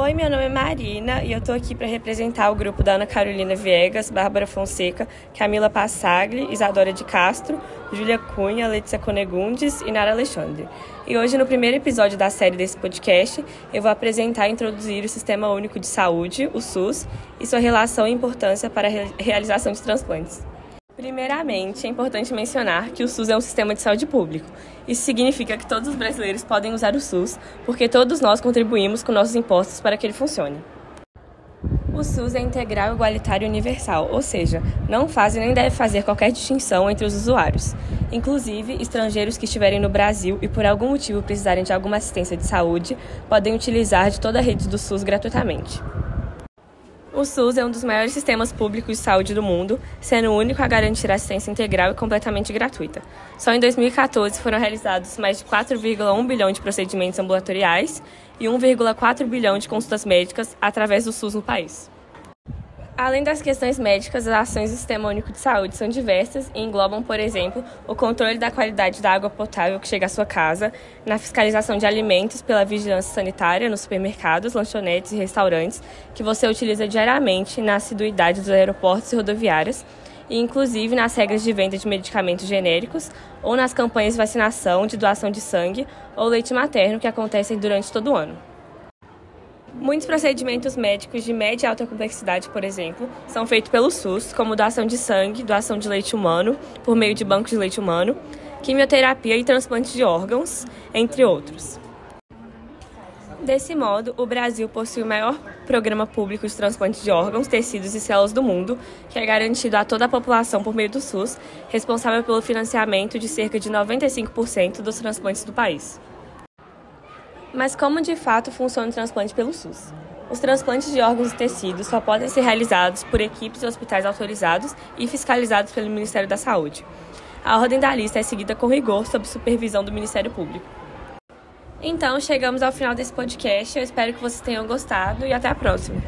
Oi, meu nome é Marina e eu tô aqui para representar o grupo da Ana Carolina Viegas, Bárbara Fonseca, Camila Passagli, Isadora de Castro, Júlia Cunha, Letícia Conegundes e Nara Alexandre. E hoje, no primeiro episódio da série desse podcast, eu vou apresentar e introduzir o Sistema Único de Saúde, o SUS, e sua relação e importância para a realização de transplantes. Primeiramente, é importante mencionar que o SUS é um sistema de saúde público. Isso significa que todos os brasileiros podem usar o SUS, porque todos nós contribuímos com nossos impostos para que ele funcione. O SUS é integral, igualitário e universal, ou seja, não faz e nem deve fazer qualquer distinção entre os usuários. Inclusive, estrangeiros que estiverem no Brasil e por algum motivo precisarem de alguma assistência de saúde podem utilizar de toda a rede do SUS gratuitamente. O SUS é um dos maiores sistemas públicos de saúde do mundo, sendo o único a garantir assistência integral e completamente gratuita. Só em 2014 foram realizados mais de 4,1 bilhão de procedimentos ambulatoriais e 1,4 bilhão de consultas médicas através do SUS no país. Além das questões médicas, as ações do Sistema Único de Saúde são diversas e englobam, por exemplo, o controle da qualidade da água potável que chega à sua casa, na fiscalização de alimentos pela vigilância sanitária nos supermercados, lanchonetes e restaurantes, que você utiliza diariamente na assiduidade dos aeroportos e rodoviárias, e inclusive nas regras de venda de medicamentos genéricos ou nas campanhas de vacinação, de doação de sangue ou leite materno que acontecem durante todo o ano. Muitos procedimentos médicos de média e alta complexidade, por exemplo, são feitos pelo SUS, como doação de sangue, doação de leite humano por meio de bancos de leite humano, quimioterapia e transplante de órgãos, entre outros. Desse modo, o Brasil possui o maior programa público de transplante de órgãos, tecidos e células do mundo, que é garantido a toda a população por meio do SUS, responsável pelo financiamento de cerca de 95% dos transplantes do país. Mas como de fato funciona o transplante pelo SUS? Os transplantes de órgãos e tecidos só podem ser realizados por equipes de hospitais autorizados e fiscalizados pelo Ministério da Saúde. A ordem da lista é seguida com rigor sob supervisão do Ministério Público. Então, chegamos ao final desse podcast. Eu espero que vocês tenham gostado e até a próxima.